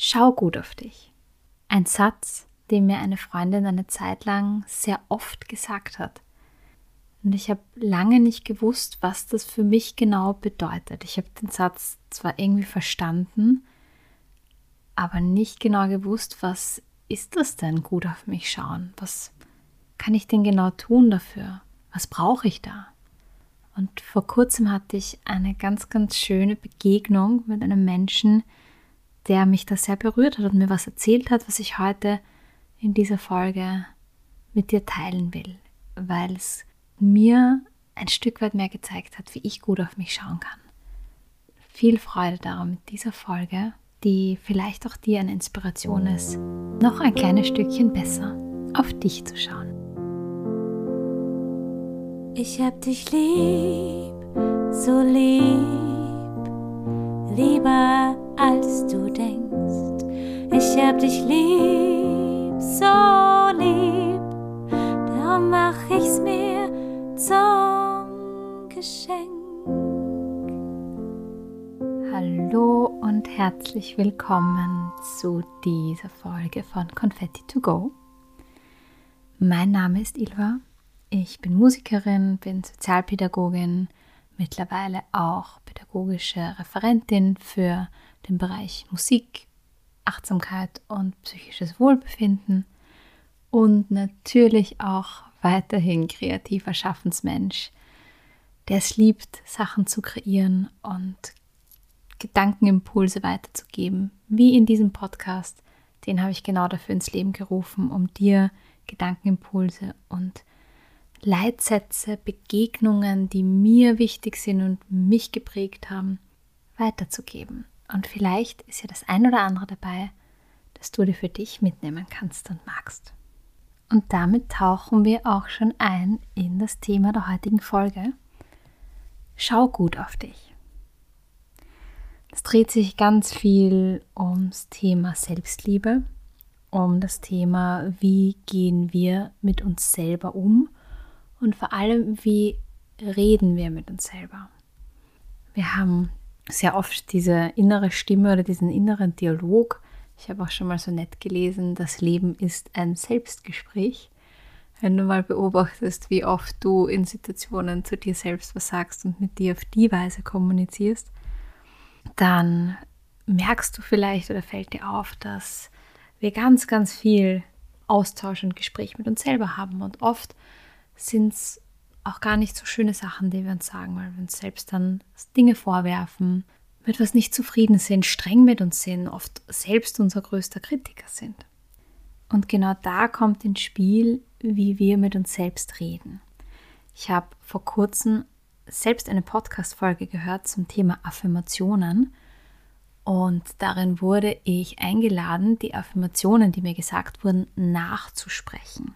Schau gut auf dich. Ein Satz, den mir eine Freundin eine Zeit lang sehr oft gesagt hat. Und ich habe lange nicht gewusst, was das für mich genau bedeutet. Ich habe den Satz zwar irgendwie verstanden, aber nicht genau gewusst, was ist das denn gut auf mich schauen? Was kann ich denn genau tun dafür? Was brauche ich da? Und vor kurzem hatte ich eine ganz, ganz schöne Begegnung mit einem Menschen, mich da sehr berührt hat und mir was erzählt hat, was ich heute in dieser Folge mit dir teilen will, weil es mir ein Stück weit mehr gezeigt hat, wie ich gut auf mich schauen kann. Viel Freude darum mit dieser Folge, die vielleicht auch dir eine Inspiration ist, noch ein kleines Stückchen besser auf dich zu schauen. Ich hab dich lieb, so lieb, lieber als du denkst. Ich hab dich lieb, so lieb, darum mach ich's mir zum Geschenk. Hallo und herzlich willkommen zu dieser Folge von Confetti to Go. Mein Name ist Ilva. Ich bin Musikerin, bin Sozialpädagogin, mittlerweile auch pädagogische Referentin für den Bereich Musik, Achtsamkeit und psychisches Wohlbefinden und natürlich auch weiterhin kreativer Schaffensmensch, der es liebt, Sachen zu kreieren und Gedankenimpulse weiterzugeben, wie in diesem Podcast. Den habe ich genau dafür ins Leben gerufen, um dir Gedankenimpulse und Leitsätze, Begegnungen, die mir wichtig sind und mich geprägt haben, weiterzugeben. Und vielleicht ist ja das ein oder andere dabei, das du dir für dich mitnehmen kannst und magst. Und damit tauchen wir auch schon ein in das Thema der heutigen Folge. Schau gut auf dich. Es dreht sich ganz viel ums Thema Selbstliebe, um das Thema, wie gehen wir mit uns selber um und vor allem, wie reden wir mit uns selber. Wir haben sehr oft diese innere Stimme oder diesen inneren Dialog. Ich habe auch schon mal so nett gelesen, das Leben ist ein Selbstgespräch. Wenn du mal beobachtest, wie oft du in Situationen zu dir selbst was sagst und mit dir auf die Weise kommunizierst, dann merkst du vielleicht oder fällt dir auf, dass wir ganz, ganz viel Austausch und Gespräch mit uns selber haben. Und oft sind es auch gar nicht so schöne Sachen, die wir uns sagen, weil wir uns selbst dann Dinge vorwerfen, mit was nicht zufrieden sind, streng mit uns sind, oft selbst unser größter Kritiker sind. Und genau da kommt ins Spiel, wie wir mit uns selbst reden. Ich habe vor kurzem selbst eine Podcast-Folge gehört zum Thema Affirmationen und darin wurde ich eingeladen, die Affirmationen, die mir gesagt wurden, nachzusprechen.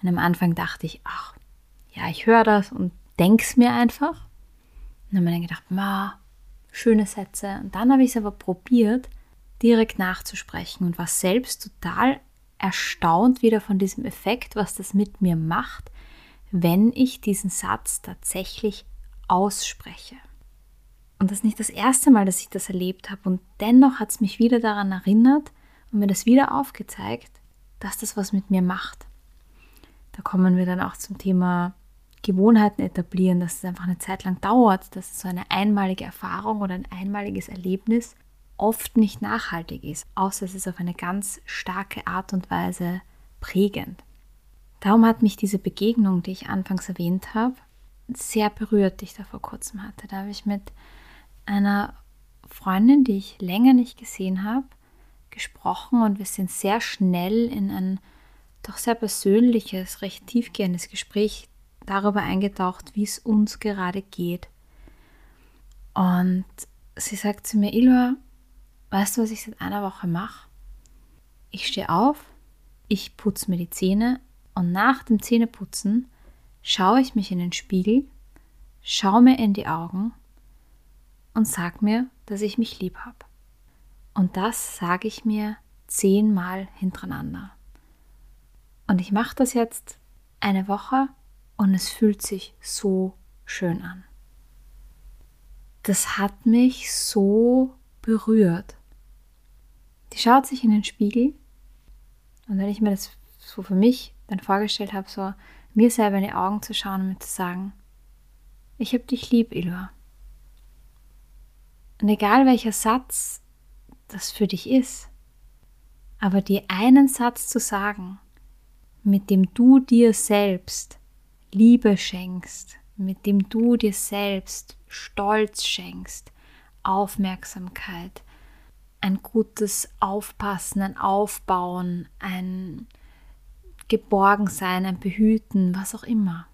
Und am Anfang dachte ich, ach, ja, ich höre das und denke es mir einfach. Und dann habe ich gedacht, ma, schöne Sätze. Und dann habe ich es aber probiert, direkt nachzusprechen und war selbst total erstaunt wieder von diesem Effekt, was das mit mir macht, wenn ich diesen Satz tatsächlich ausspreche. Und das ist nicht das erste Mal, dass ich das erlebt habe. Und dennoch hat es mich wieder daran erinnert und mir das wieder aufgezeigt, dass das was mit mir macht. Da kommen wir dann auch zum Thema Gewohnheiten etablieren, dass es einfach eine Zeit lang dauert, dass so eine einmalige Erfahrung oder ein einmaliges Erlebnis oft nicht nachhaltig ist, außer es ist auf eine ganz starke Art und Weise prägend. Darum hat mich diese Begegnung, die ich anfangs erwähnt habe, sehr berührt, die ich da vor kurzem hatte. Da habe ich mit einer Freundin, die ich länger nicht gesehen habe, gesprochen und wir sind sehr schnell in ein doch sehr persönliches, recht tiefgehendes Gespräch darüber eingetaucht, wie es uns gerade geht. Und sie sagt zu mir, Ilva, weißt du, was ich seit einer Woche mache? Ich stehe auf, ich putze mir die Zähne und nach dem Zähneputzen schaue ich mich in den Spiegel, schaue mir in die Augen und sag mir, dass ich mich lieb habe. Und das sage ich mir zehnmal hintereinander. Und ich mache das jetzt eine Woche und es fühlt sich so schön an. Das hat mich so berührt. Die schaut sich in den Spiegel und wenn ich mir das so für mich dann vorgestellt habe, so mir selber in die Augen zu schauen und mir zu sagen, ich hab dich lieb, Ilva. Und egal welcher Satz das für dich ist, aber dir einen Satz zu sagen, mit dem du dir selbst Liebe schenkst, mit dem du dir selbst Stolz schenkst, Aufmerksamkeit, ein gutes Aufpassen, ein Aufbauen, ein Geborgensein, ein Behüten, was auch immer.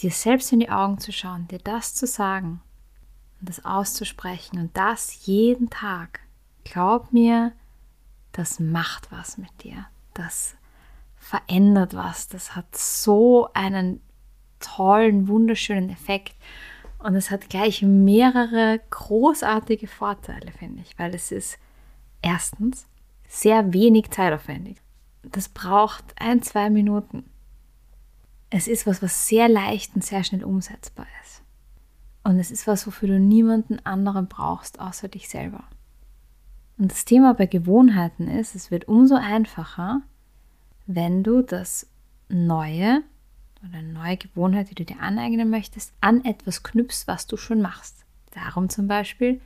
Dir selbst in die Augen zu schauen, dir das zu sagen und das auszusprechen und das jeden Tag. Glaub mir, das macht was mit dir. Das verändert was. Das hat so einen tollen, wunderschönen Effekt. Und es hat gleich mehrere großartige Vorteile, finde ich, weil es ist erstens sehr wenig zeitaufwendig. Das braucht ein, zwei Minuten. Es ist was, was sehr leicht und sehr schnell umsetzbar ist. Und es ist was, wofür du niemanden anderen brauchst, außer dich selber. Und das Thema bei Gewohnheiten ist, es wird umso einfacher, wenn du das Neue oder eine neue Gewohnheit, die du dir aneignen möchtest, an etwas knüpfst, was du schon machst. Darum zum Beispiel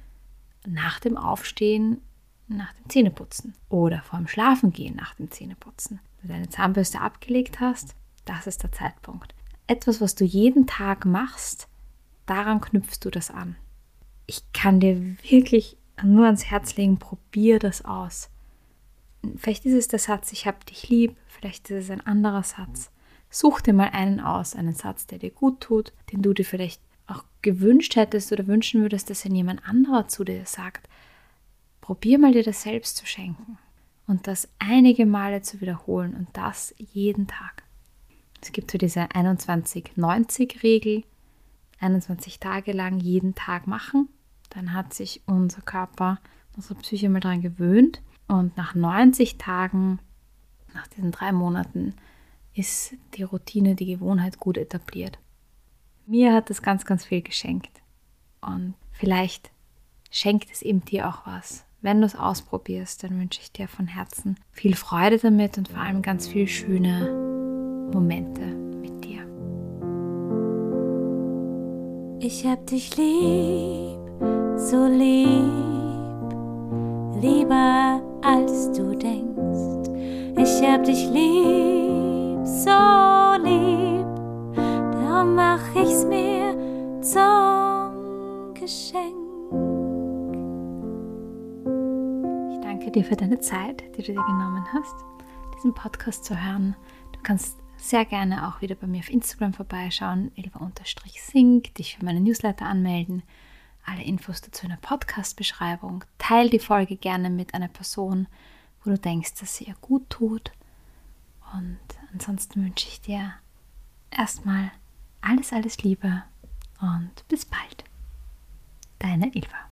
nach dem Aufstehen, nach dem Zähneputzen oder vorm Schlafengehen nach dem Zähneputzen. Wenn du deine Zahnbürste abgelegt hast, das ist der Zeitpunkt. Etwas, was du jeden Tag machst, daran knüpfst du das an. Ich kann dir wirklich nur ans Herz legen, probier das aus. Vielleicht ist es der Satz, ich habe dich lieb, vielleicht ist es ein anderer Satz. Such dir mal einen aus, einen Satz, der dir gut tut, den du dir vielleicht auch gewünscht hättest oder wünschen würdest, dass ihn jemand anderer zu dir sagt. Probier mal dir das selbst zu schenken und das einige Male zu wiederholen und das jeden Tag. Es gibt so diese 21-90-Regel, 21 Tage lang jeden Tag machen. Dann hat sich unser Körper, unsere Psyche mal daran gewöhnt und nach 90 Tagen, nach diesen drei Monaten, ist die Routine, die Gewohnheit gut etabliert. Mir hat das ganz, ganz viel geschenkt. Und vielleicht schenkt es eben dir auch was. Wenn du es ausprobierst, dann wünsche ich dir von Herzen viel Freude damit und vor allem ganz viele schöne Momente mit dir. Ich hab dich lieb, so lieb, lieber als du denkst. Ich hab dich lieb, so lieb, darum mach ich's mir zum Geschenk. Ich danke dir für deine Zeit, die du dir genommen hast, diesen Podcast zu hören. Du kannst sehr gerne auch wieder bei mir auf Instagram vorbeischauen, ilva-sing, dich für meine Newsletter anmelden. Alle Infos dazu in der Podcast-Beschreibung. Teil die Folge gerne mit einer Person, wo du denkst, dass sie ihr gut tut. Und ansonsten wünsche ich dir erstmal alles, alles Liebe und bis bald. Deine Ilva.